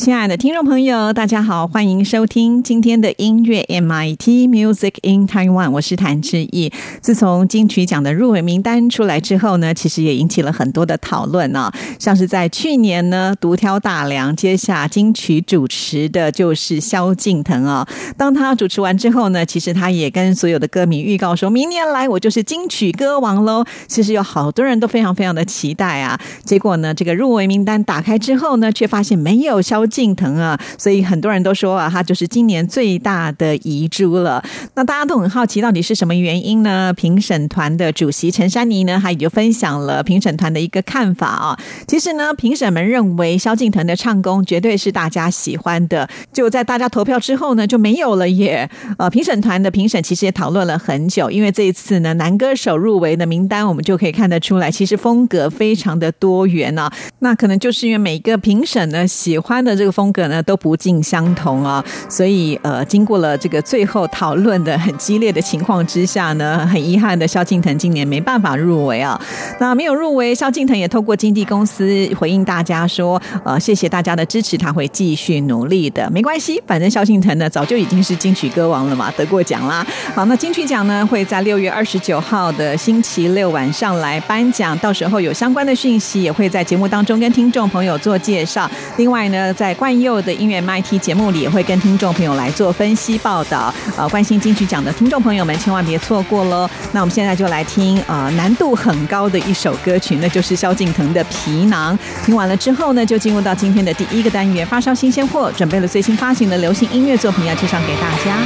亲爱的听众朋友，大家好，欢迎收听今天的音乐 MIT Music in Taiwan，我是谭志毅。自从金曲奖的入围名单出来之后呢，其实也引起了很多的讨论啊。像是在去年呢，独挑大梁接下金曲主持的就是萧敬腾啊。当他主持完之后呢，其实他也跟所有的歌迷预告说，明年来我就是金曲歌王喽。其实有好多人都非常非常的期待啊。结果呢，这个入围名单打开之后呢，却发现没有萧。敬腾啊，所以很多人都说啊，他就是今年最大的遗珠了。那大家都很好奇，到底是什么原因呢？评审团的主席陈珊妮呢，他也就分享了评审团的一个看法啊。其实呢，评审们认为萧敬腾的唱功绝对是大家喜欢的。就在大家投票之后呢，就没有了耶。呃，评审团的评审其实也讨论了很久，因为这一次呢，男歌手入围的名单，我们就可以看得出来，其实风格非常的多元啊。那可能就是因为每一个评审呢喜欢的。这个风格呢都不尽相同啊，所以呃，经过了这个最后讨论的很激烈的情况之下呢，很遗憾的萧敬腾今年没办法入围啊。那没有入围，萧敬腾也透过经纪公司回应大家说，呃，谢谢大家的支持，他会继续努力的，没关系，反正萧敬腾呢早就已经是金曲歌王了嘛，得过奖啦。好，那金曲奖呢会在六月二十九号的星期六晚上来颁奖，到时候有相关的讯息也会在节目当中跟听众朋友做介绍。另外呢，在冠佑的音乐 MIT 节目里，也会跟听众朋友来做分析报道。呃，关心金曲奖的听众朋友们，千万别错过喽！那我们现在就来听呃难度很高的一首歌曲，那就是萧敬腾的《皮囊》。听完了之后呢，就进入到今天的第一个单元——发烧新鲜货，准备了最新发行的流行音乐作品要介绍给大家。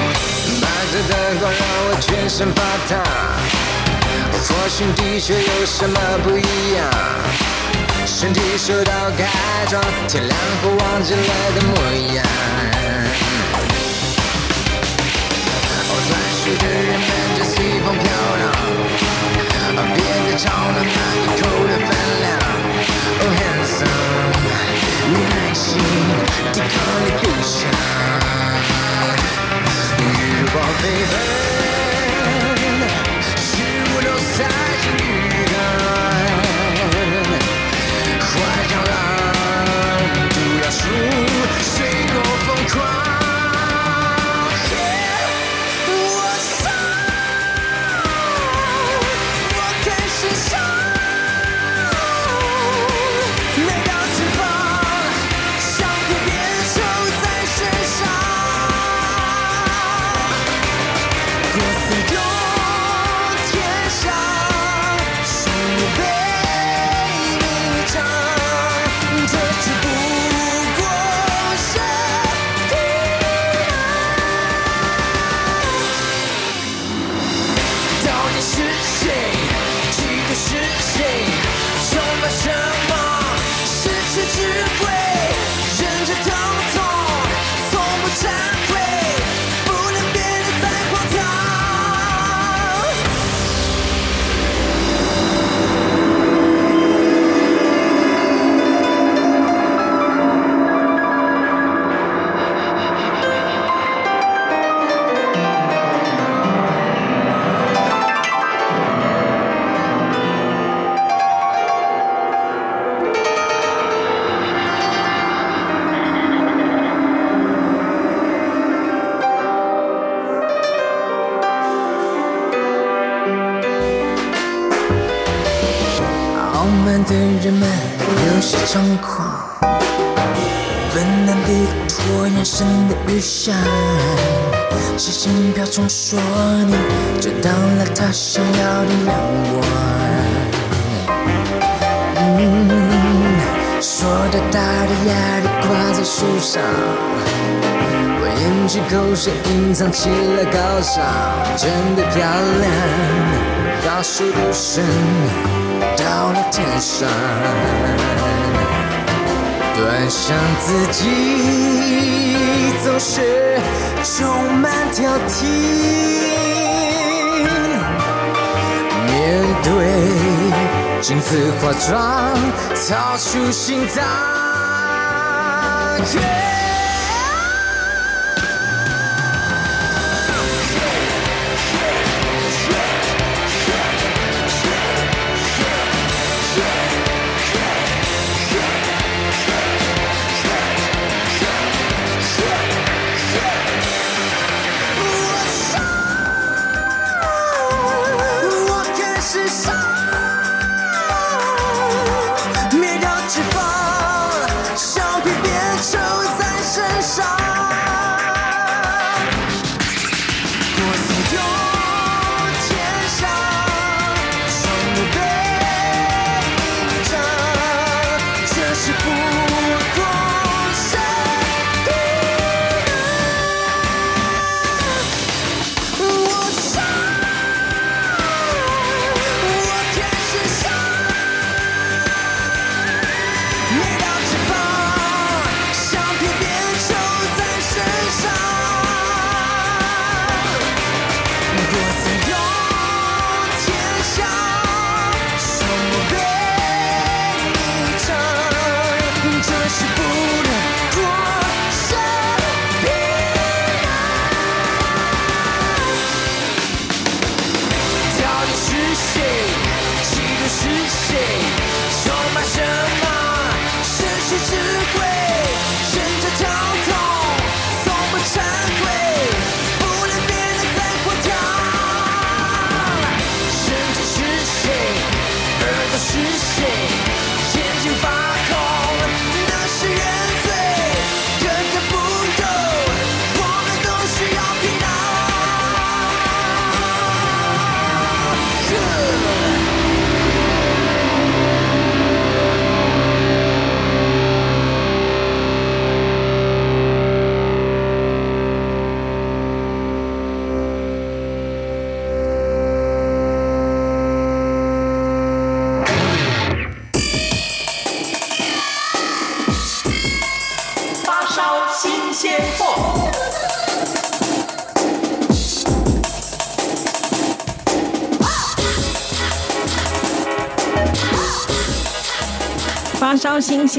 白色的光让我全身发烫，或许的确有什么不一样。身体受到改装，天亮后忘记了的模样。哦，钻石的人他想要的阳光。说的大的压力挂在树上，我眼。吞去口水，隐藏起了高尚，真的漂亮，高速度升到了天上，端详自己总是充满挑剔，对镜子化妆，掏出心脏。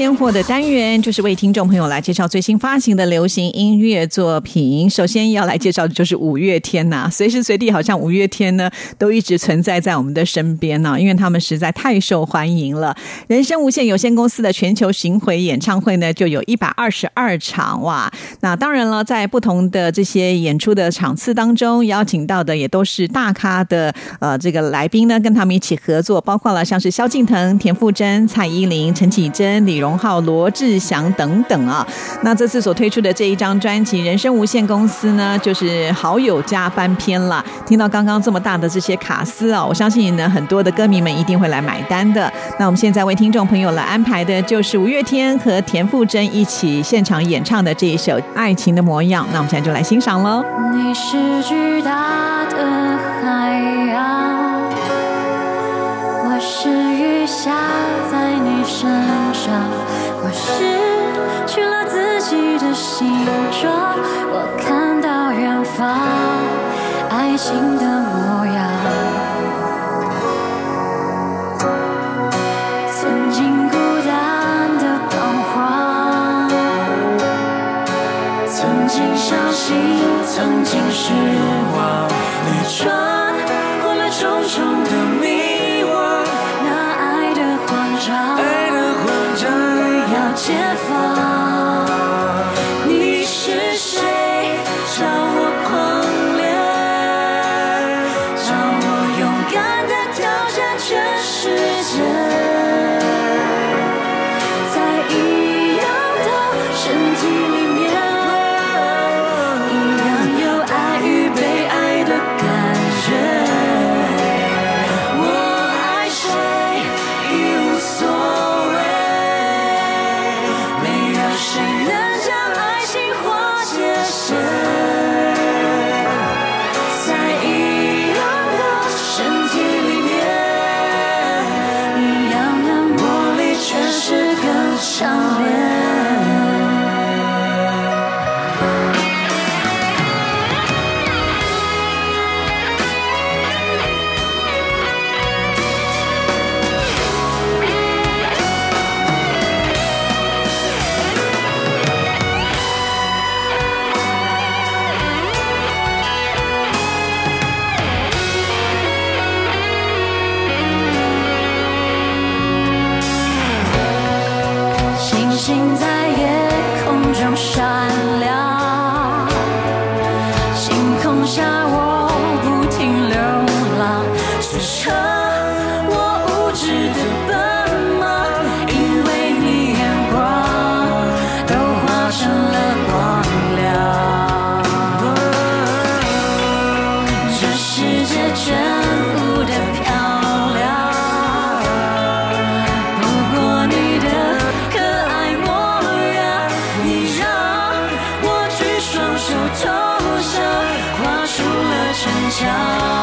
烧新鲜货的单元，就是为听众朋友来介绍最新发行的流行音乐作品。首先要来介绍的就是五月天呐、随时随地好像五月天呢都一直存在在我们的身边呢、因为他们实在太受欢迎了。人生无限有限公司的全球巡回演唱会呢，就有一百二十二场哇！那当然了，在不同的这些演出的场次当中，邀请到的也都是大咖的呃这个来宾呢，跟他们一起合作，包括了像是萧敬腾、田馥甄、蔡依林、陈绮贞、李荣浩、罗志祥等等啊。那这次所推出的这一张专辑《人生无限公司》呢，就是好友加翻篇了。听到刚刚这么大的这些卡司啊，我相信呢，很多的歌迷们一定会来买单的。那我们现在为听众朋友来安排的就是五月天和田馥甄一起现场演唱的这一首《爱情的模样》。那我们现在就来欣赏喽。你是巨大的海洋，我是雨下身上，我失去了自己的形状，我看到远方爱情的模样。曾经孤单的彷徨。曾经相信，曾经失望，你穿过了重重的迷惘，那爱的慌张，上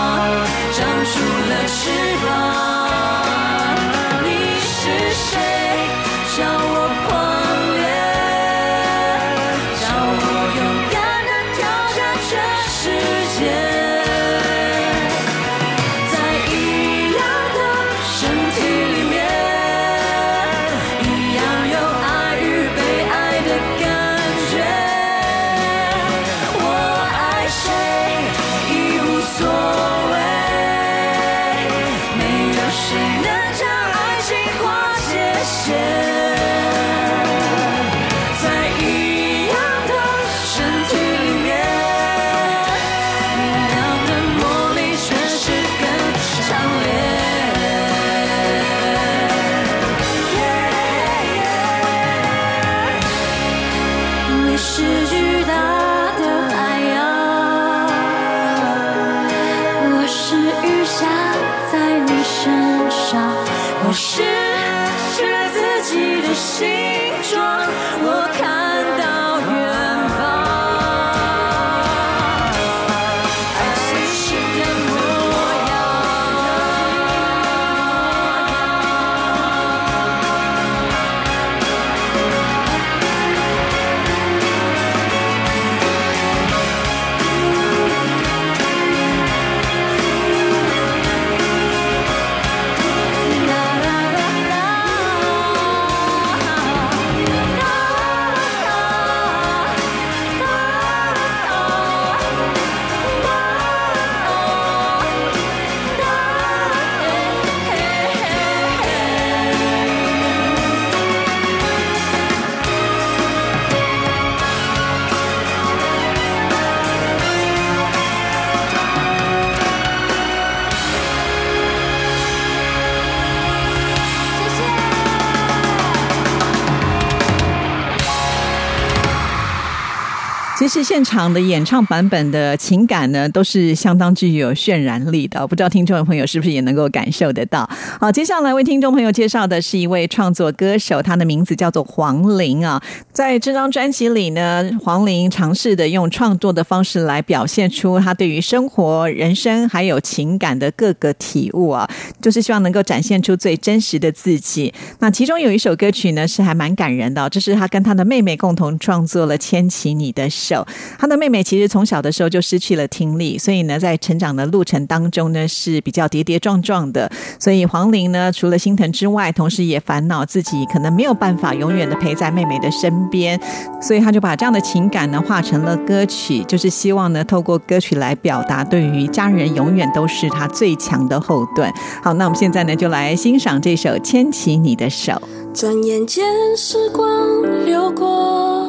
现场的演唱版本的情感呢，都是相当具有渲染力的。不知道听众朋友是不是也能够感受得到？好，接下来为听众朋友介绍的是一位创作歌手，他的名字叫做黄龄啊。在这张专辑里呢，黄龄尝试的用创作的方式来表现出他对于生活、人生还有情感的各个体悟啊，就是希望能够展现出最真实的自己。那其中有一首歌曲呢，是还蛮感人的、这是他跟他的妹妹共同创作了《牵起你的手》。他的妹妹其实从小的时候就失去了听力，所以呢，在成长的路程当中呢，是比较跌跌撞撞的。所以黄龄呢，除了心疼之外，同时也烦恼自己可能没有办法永远的陪在妹妹的身边，所以他就把这样的情感呢，化成了歌曲，就是希望呢，透过歌曲来表达，对于家人永远都是他最强的后盾。好，那我们现在呢，就来欣赏这首《牵起你的手》。转眼间时光流过，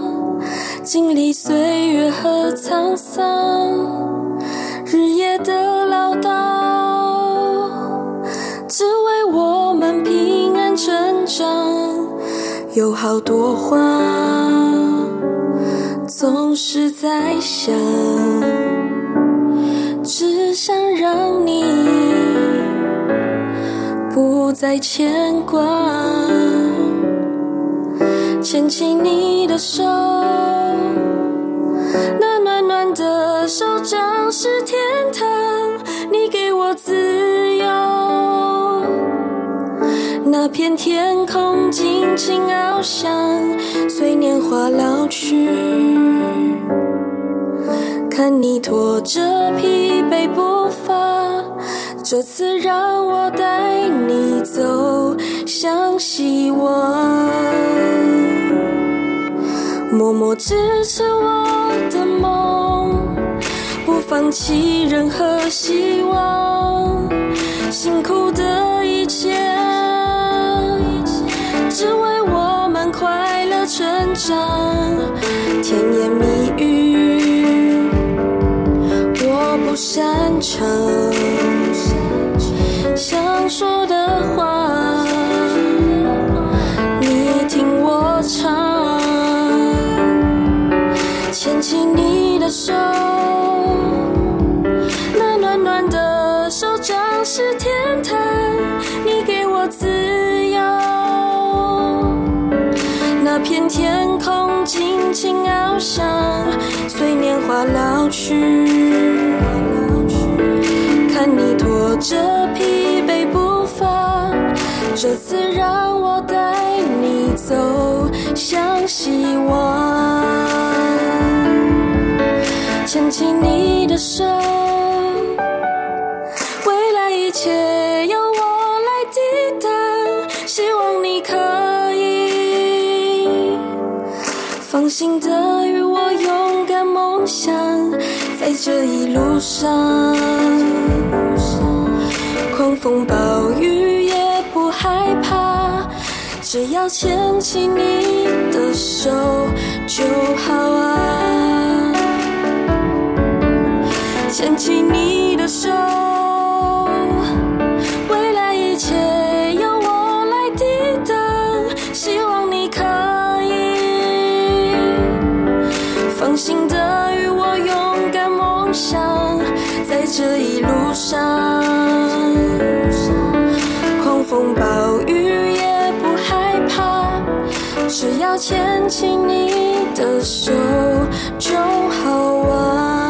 经历岁月和沧桑，日夜的唠叨，只为我们平安成长。有好多话，总是在想，只想让你不再牵挂。牵起你的手，那暖暖的手掌是天堂，你给我自由。那片天空尽情翱翔，随年华老去。看你拖着疲惫步伐，这次让我带你走向希望。默默支持我的梦，不放弃任何希望。辛苦的一切，只为我们快乐成长。甜言蜜语，我不擅长，想说的话，你听我唱。牵起你的手，那暖暖的手掌是天堂，老去，看你。拖着疲惫步伐，这次让我带你走向希望，牵起你的手，未来一切由我来抵挡，希望你可以放心的这一路上，狂风暴雨也不害怕，只要牵起你的手就好啊，牵起你的手。风暴雨也不害怕，只要牵起你的手就好啊。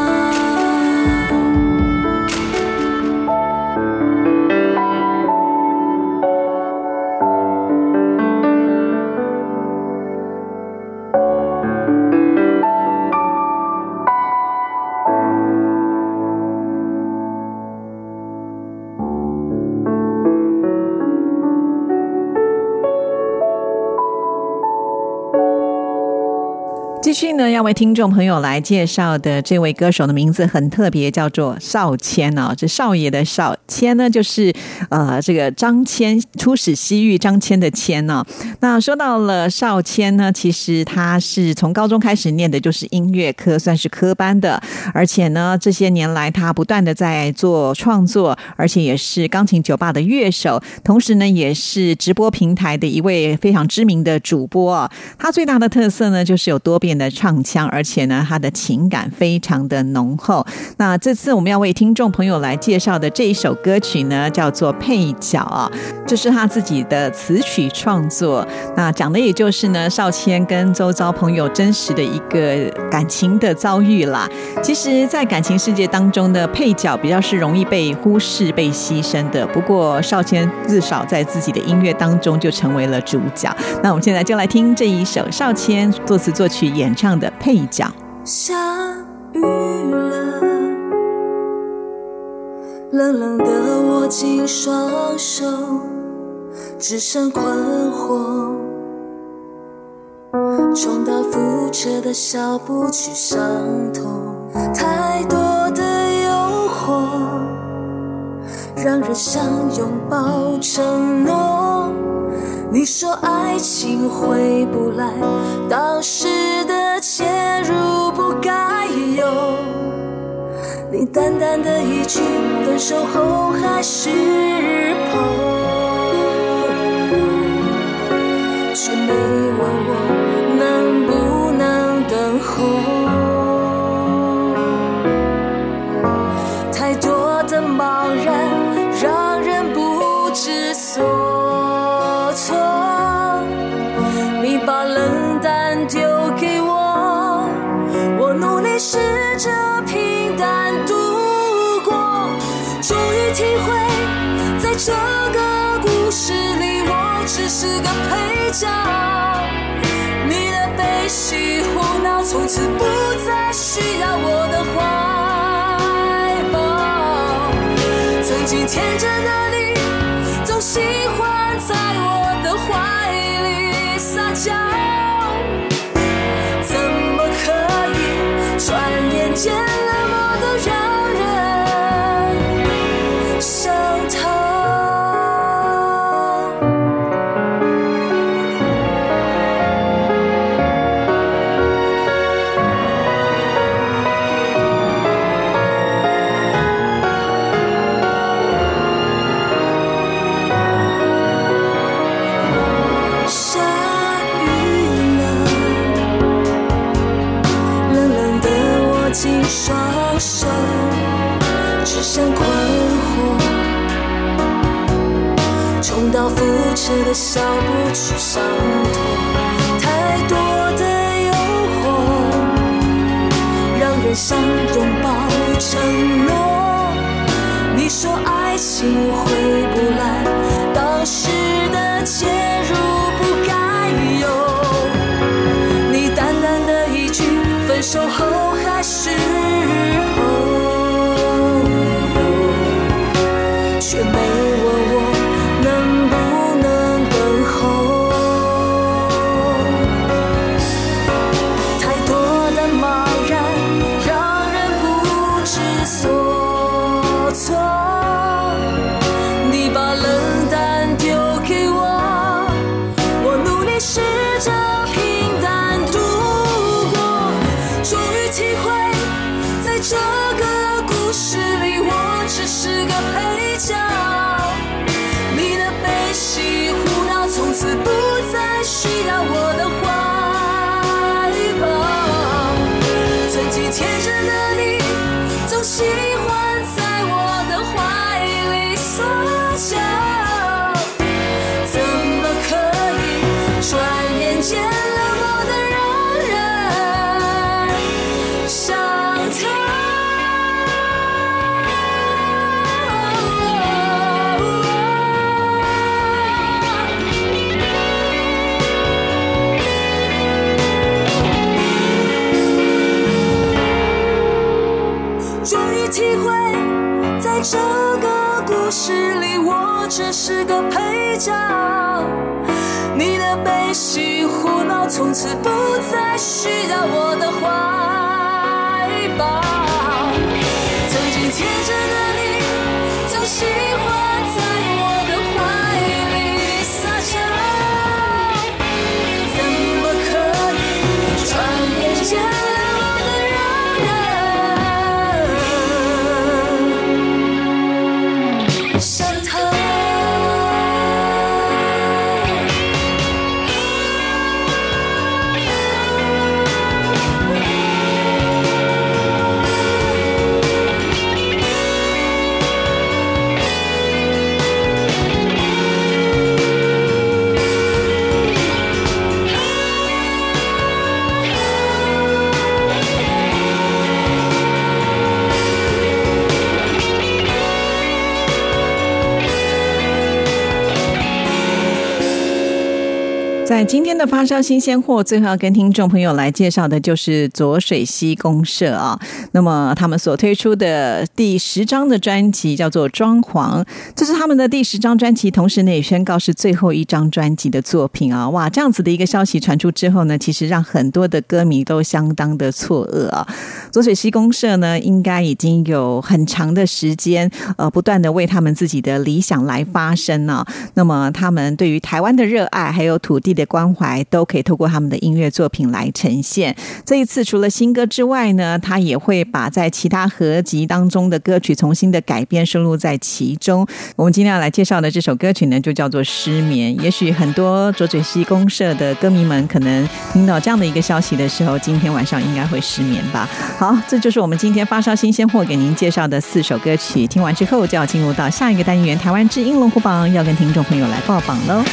Did 呢，要为听众朋友来介绍的这位歌手的名字很特别，叫做少谦哦。这少爷的少，谦呢就是呃这个张骞出使西域张骞的谦呢、那说到了少谦呢，其实他是从高中开始念的就是音乐科，算是科班的，而且呢这些年来他不断的在做创作，而且也是钢琴酒吧的乐手，同时呢也是直播平台的一位非常知名的主播。他最大的特色呢，就是有多变的唱腔，而且呢，他的情感非常的浓厚。那这次我们要为听众朋友来介绍的这一首歌曲呢，叫做《配角》啊，这是他自己的词曲创作。那讲的也就是呢，少谦跟周遭朋友真实的一个感情的遭遇啦。其实，在感情世界当中的配角比较是容易被忽视、被牺牲的。不过，少谦至少在自己的音乐当中就成为了主角。那我们现在就来听这一首少谦作词作曲演唱的《配角》。下雨了，冷冷的握紧双手，只剩困惑。重蹈覆辙的笑不去伤痛，太多的诱惑，让人想拥抱承诺。你说爱情回不来，当时的切入不该有。你淡淡的一句分手后还是朋友，却没问我能不能等候。是个配角。你的悲喜胡闹，从此不再需要我的怀抱。曾经天真的你，总喜欢在我的怀里撒娇，怎么可以转眼间蹈覆辙的小步去伤痛，太多的诱惑，让人想拥抱承诺。你说爱情回不来，当时的介入不该有。你淡淡的一句，分手后从此不再需要我的话。在今天的发烧新鲜货，最后要跟听众朋友来介绍的就是左水溪公社啊。那么他们所推出的第十张的专辑叫做《装潢》，这是他们的第十张专辑，同时呢也宣告是最后一张专辑的作品啊。哇，这样子的一个消息传出之后呢，其实让很多的歌迷都相当的错愕啊。左水溪公社呢，应该已经有很长的时间，呃，不断的为他们自己的理想来发声呢、那么他们对于台湾的热爱，还有土地的关怀，都可以透过他们的音乐作品来呈现。这一次除了新歌之外呢，他也会把在其他合集当中的歌曲重新的改编收录在其中。我们今天要来介绍的这首歌曲呢，就叫做《失眠》。也许很多左嘴溪公社的歌迷们可能听到这样的一个消息的时候，今天晚上应该会失眠吧。好，这就是我们今天发烧新鲜货给您介绍的四首歌曲。听完之后，就要进入到下一个单元——台湾之音龙虎榜，要跟听众朋友来报榜喽。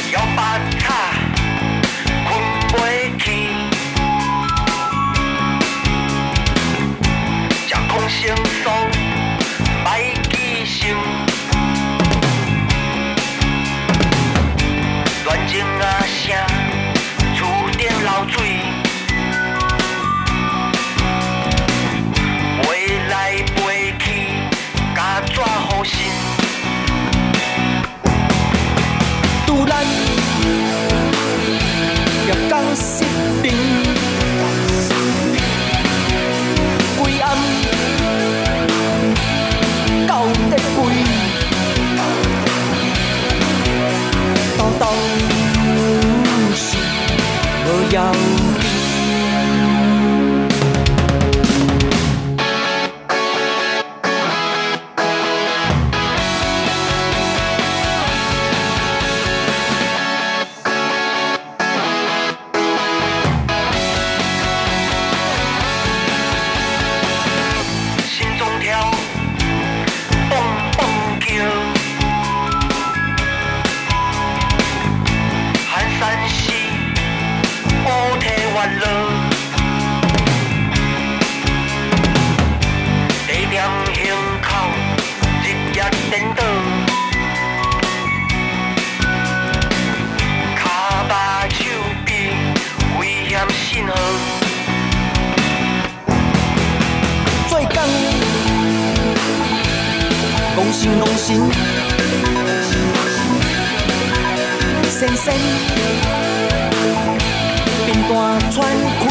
穿开，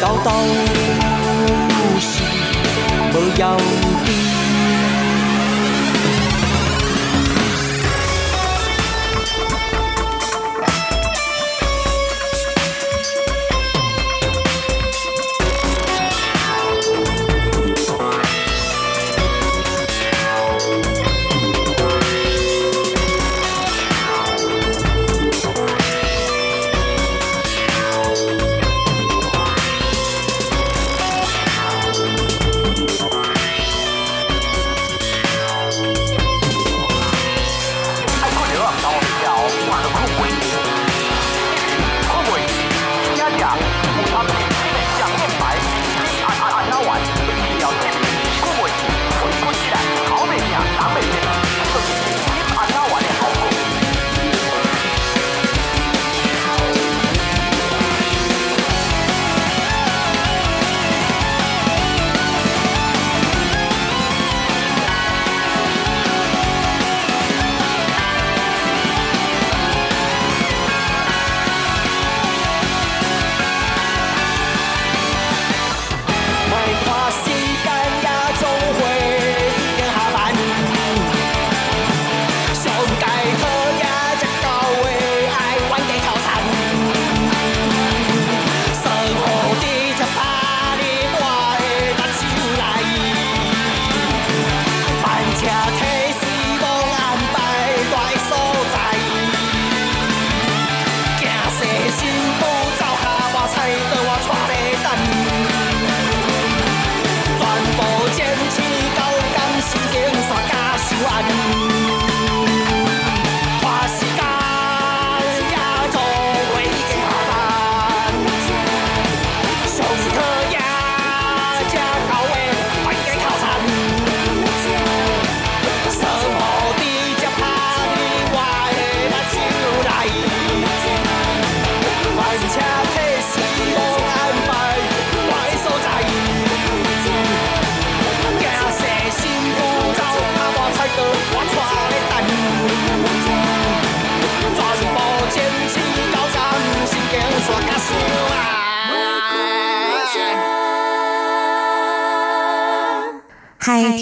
到到是无要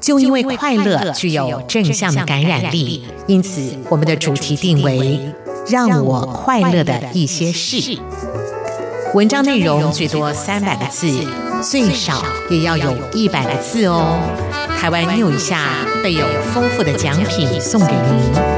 就因为快乐具有正向的感染力，因此我们的主题定为“让我快乐的一些事”。文章内容最多三百个字，最少也要有一百个字哦。台湾 new 一下备有丰富的奖品送给您。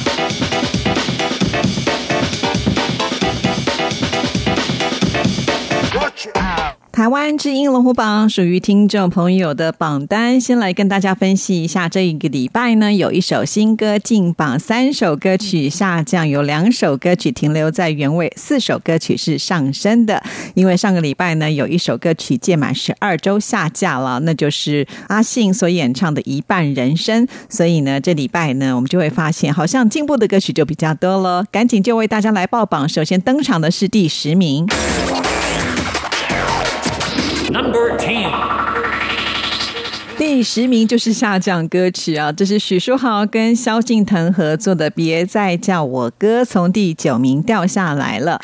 台湾之音龙虎榜属于听众朋友的榜单，先来跟大家分析一下。这一个礼拜呢，有一首新歌进榜，三首歌曲下降，有两首歌曲停留在原位，四首歌曲是上升的。因为上个礼拜呢，有一首歌曲届满十二周下架了，那就是阿信所演唱的《一半人生》。所以呢，这礼拜呢，我们就会发现，好像进步的歌曲就比较多了。赶紧就为大家来报榜。首先登场的是第十名。Number ten，第十名就是下降歌曲啊，这是许书豪跟萧敬腾合作的《别再叫我哥》，从第九名掉下来了。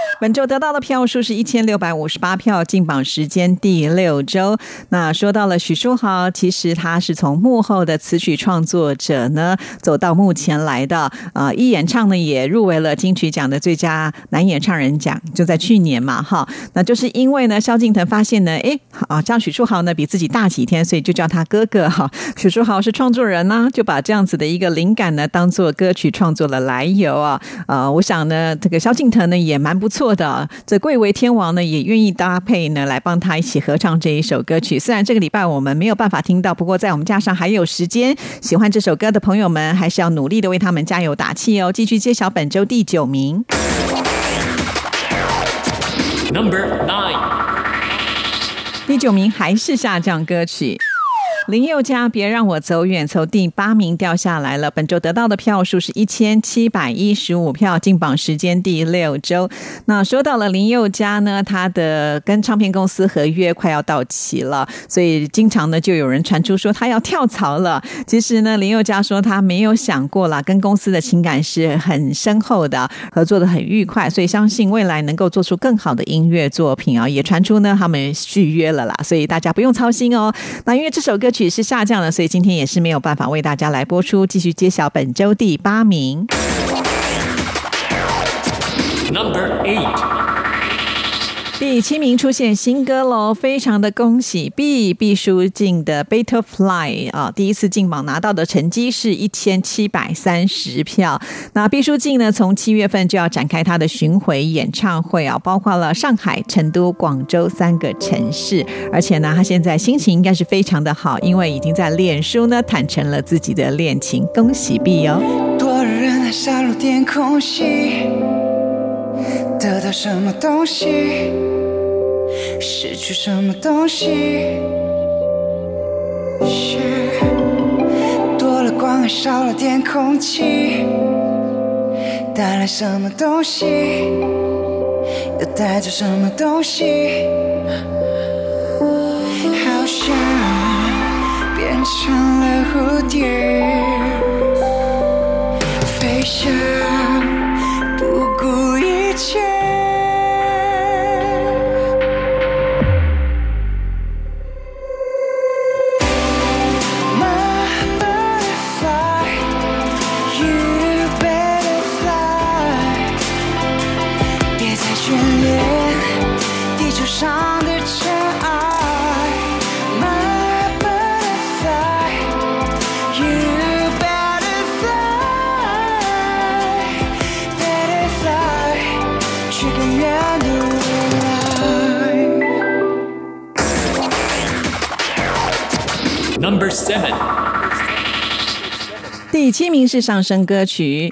本周得到的票数是一千六百五十八票，进榜时间第六周。那说到了许书豪，其实他是从幕后的词曲创作者呢，走到目前来的。呃，一演唱呢也入围了金曲奖的最佳男演唱人奖，就在去年嘛，哈。那就是因为呢，萧敬腾发现呢，诶，啊，这样许书豪呢比自己大几天，所以就叫他哥哥哈。许书豪是创作人呢、就把这样子的一个灵感呢当做歌曲创作的来由啊。呃，我想呢，这个萧敬腾呢也蛮不错的，这贵为天王呢也愿意搭配呢来帮他一起合唱这一首歌曲。虽然这个礼拜我们没有办法听到，不过在我们架上还有时间，喜欢这首歌的朋友们还是要努力的为他们加油打气哦。继续揭晓本周第九名。Number nine，第九名还是下降歌曲。林宥嘉，别让我走远，从第八名掉下来了。本周得到的票数是一千七百一十五票，进榜时间第六周。那说到了林宥嘉呢，他的跟唱片公司合约快要到期了，所以经常呢就有人传出说他要跳槽了。其实呢，林宥嘉说他没有想过啦，跟公司的情感是很深厚的，合作的很愉快，所以相信未来能够做出更好的音乐作品啊。也传出呢他们续约了啦，所以大家不用操心哦。那因为这首歌曲是下降了，所以今天也是没有办法为大家来播出。继续揭晓本周第八名。Number eight，第七名出现新歌喽，非常的恭喜毕毕书尽的《Butterfly》啊，第一次进榜拿到的成绩是一千七百三十票。那毕书尽呢，从七月份就要展开他的巡回演唱会啊，包括了上海、成都、广州三个城市，而且呢，他现在心情应该是非常的好，因为已经在脸书呢坦诚了自己的恋情，恭喜毕哦。多人杀戮点空，得到什么东西，失去什么东西。是多了光，还少了点空气，带来什么东西，又带走什么东西。好像变成了蝴蝶。飞翔，不顾一切。第七名是上升歌曲。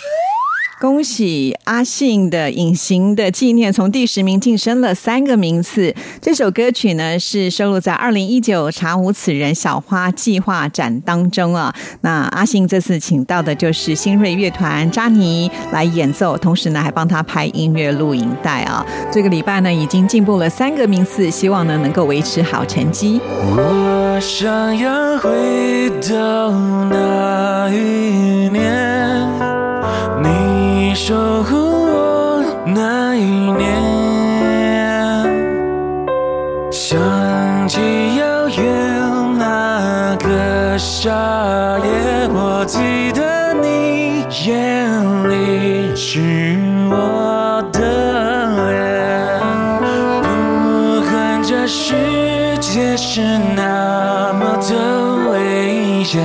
恭喜阿信的《隐形的纪念》从第十名晋升了三个名次。这首歌曲呢是收录在二零一九查无此人小花计划展当中啊。那阿信这次请到的就是新锐乐团扎尼来演奏，同时呢还帮他拍音乐录影带啊。这个礼拜呢已经进步了三个名次，希望呢能够维持好成绩。我想要回到那一年，守护我那一年，想起遥远那个夏夜，我记得你眼里是我的脸，不管这世界是那么的危险，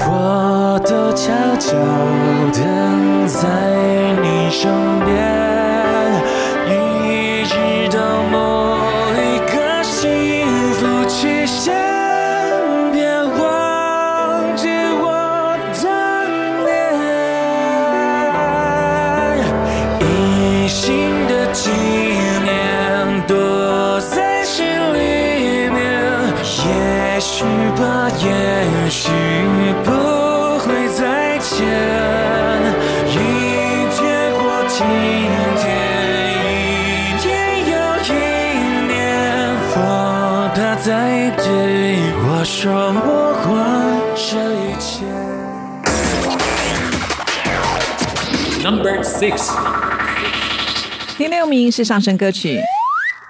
我都悄悄等在身边，一直到某一个幸福期限，别忘记我的脸。一心的纪念，躲在心里面，也许吧，也许。佛他在对我说，我还这一切。Number six，第六名是上升歌曲。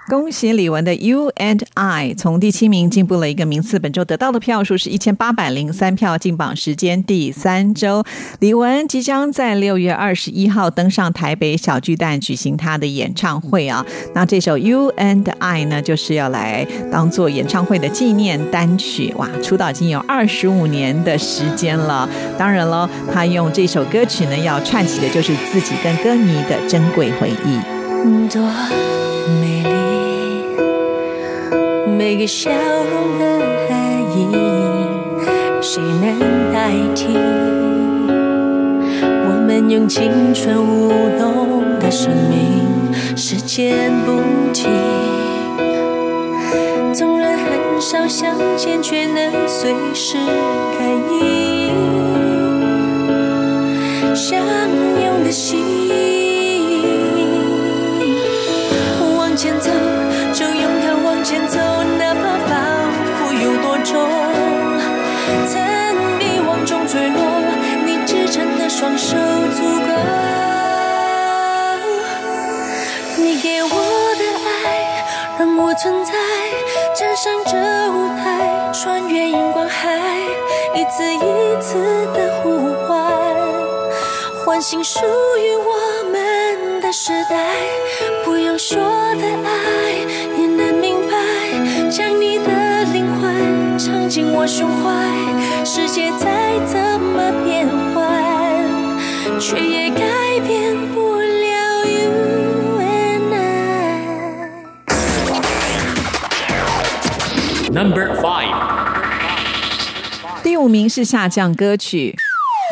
恭喜李玟的《You and I》从第七名进步了一个名次，本周得到的票数是一千八百零三票，进榜时间第三周。李玟即将在六月二十一号登上台北小巨蛋举行她的演唱会啊。那这首《You and I》呢，就是要来当做演唱会的纪念单曲。哇，出道已经有二十五年的时间了。当然了，他用这首歌曲呢，要串起的就是自己跟歌迷的珍贵回忆。多美，每个笑容的含义，谁能代替？我们用青春舞动的生命，时间不停。纵然很少相见，却能随时感应。相拥的心，往前走，存在，站上这舞台，穿越荧光海，一次一次的呼唤。唤醒属于我们的时代，不用说的爱也能明白，将你的灵魂藏进我胸怀。世界再怎么变换，却也改变不 Number five，第五名是下降歌曲。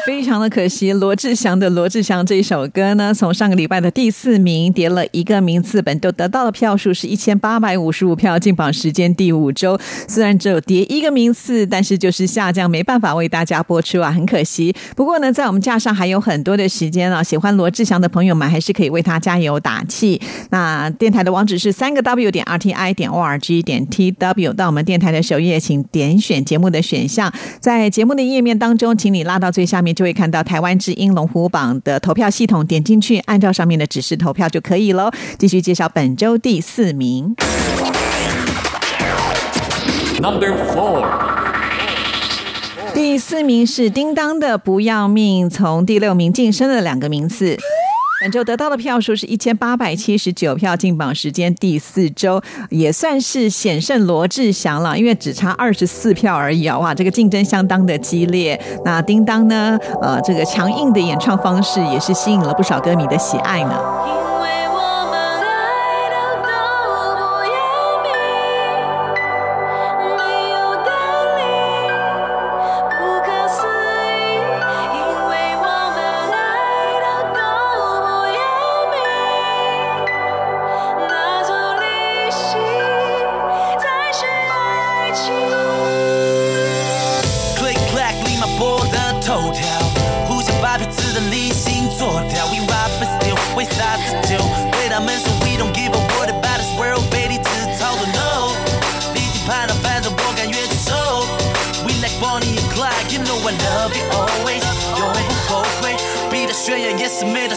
非常的可惜，罗志祥的《罗志祥》这一首歌呢，从上个礼拜的第四名跌了一个名次，本周得到的票数是一千八百五十五票，进榜时间第五周。虽然只有跌一个名次，但是就是下降，没办法为大家播出啊，很可惜。不过呢，在我们架上还有很多的时间啊，喜欢罗志祥的朋友们还是可以为他加油打气。那电台的网址是三个 W 点 R T I 点 O R G 点 T W，到我们电台的首页，请点选节目的选项，在节目的页面当中，请你拉到最下面，就会看到台湾之音龙虎榜的投票系统，点进去，按照上面的指示投票就可以喽。继续介绍本周第四名。Number four，第四名是叮当的《不要命》，从第六名晋升了两个名次。本周得到的票数是一千八百七十九票，进榜时间第四周，也算是险胜罗志祥了，因为只差二十四票而已啊！哇，这个竞争相当的激烈。那叮当呢？呃，这个强硬的演唱方式也是吸引了不少歌迷的喜爱呢。Love you always，永不后悔。逼的宣言也是后。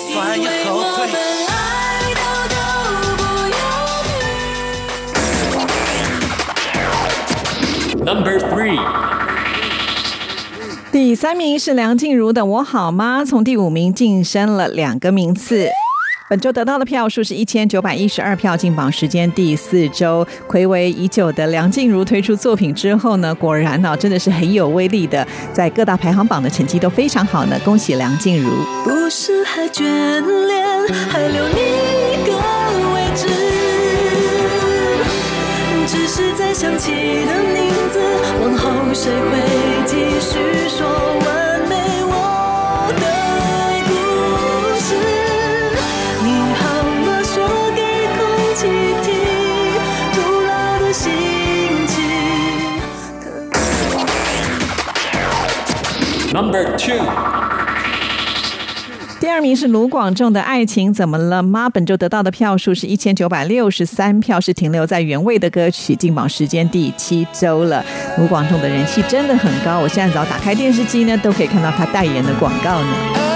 Number three，第三名是梁静茹的《我好吗》，从第五名晋升了两个名次。本周得到的票数是一千九百一十二票，进榜时间第四周。暌违已久的梁静茹推出作品之后呢，果然呢、真的是很有威力的，在各大排行榜的成绩都非常好呢。恭喜梁静茹！不是还眷恋，还留你一个位置，只是在想起的名字，往后谁会继续说 Number two。第二名是卢广仲的《爱情怎么了妈》，本周得到的票数是一千九百六十三票，是停留在原位的歌曲，进榜时间第七周了。卢广仲的人气真的很高，我现在只要打开电视机呢，都可以看到他代言的广告呢。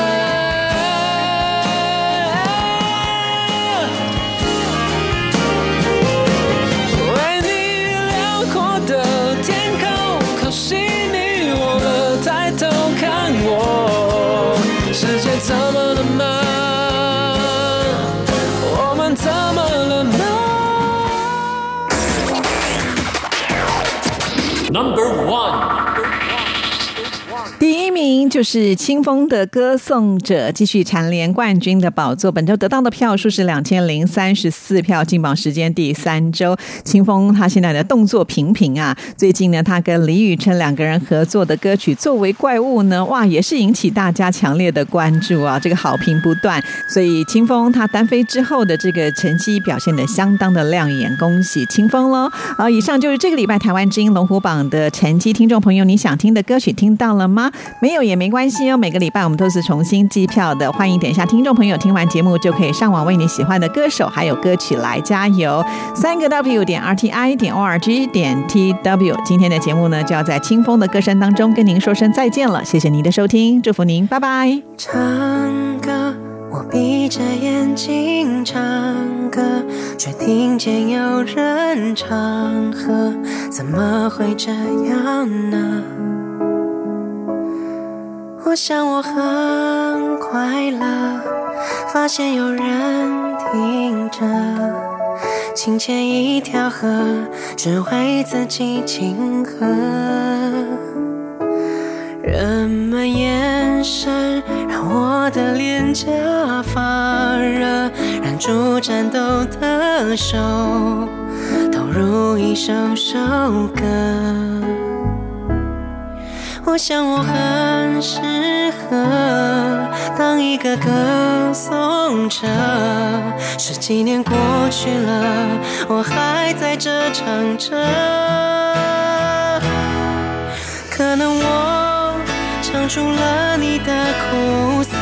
就是清风的《歌颂者》，继续蝉联冠军的宝座。本周得到的票数是两千零三十四票，进榜时间第三周。清风他现在的动作频频啊，最近呢，他跟李宇春两个人合作的歌曲《作为怪物》呢，哇，也是引起大家强烈的关注啊，这个好评不断。所以清风他单飞之后的这个成绩表现的相当的亮眼，恭喜清风喽！好，以上就是这个礼拜台湾之音龙虎榜的成绩。听众朋友，你想听的歌曲听到了吗？没有也没关系哦，每个礼拜我们都是重新计票的，欢迎点一下听众朋友听完节目就可以上网为你喜欢的歌手还有歌曲来加油。三个 W 点 R T I 点 O R G 点 T W。今天的节目呢，就要在清风的歌声当中跟您说声再见了，谢谢您的收听，祝福您，拜拜。唱歌，我闭着眼睛唱歌，却听见有人唱和，怎么会这样呢？我想我很快乐，发现有人听着，清浅一条河，只为自己庆贺。人们眼神让我的脸颊发热，忍住颤抖的手，投入一首首歌。我想我很适合当一个歌颂者。十几年过去了，我还在这唱着。可能我唱出了你的苦涩，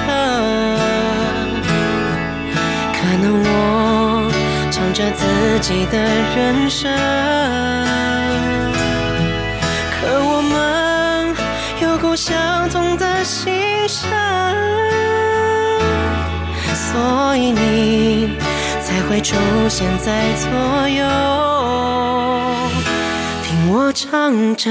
可能我唱着自己的人生。相同的心声，所以你才会出现在左右，听我唱着。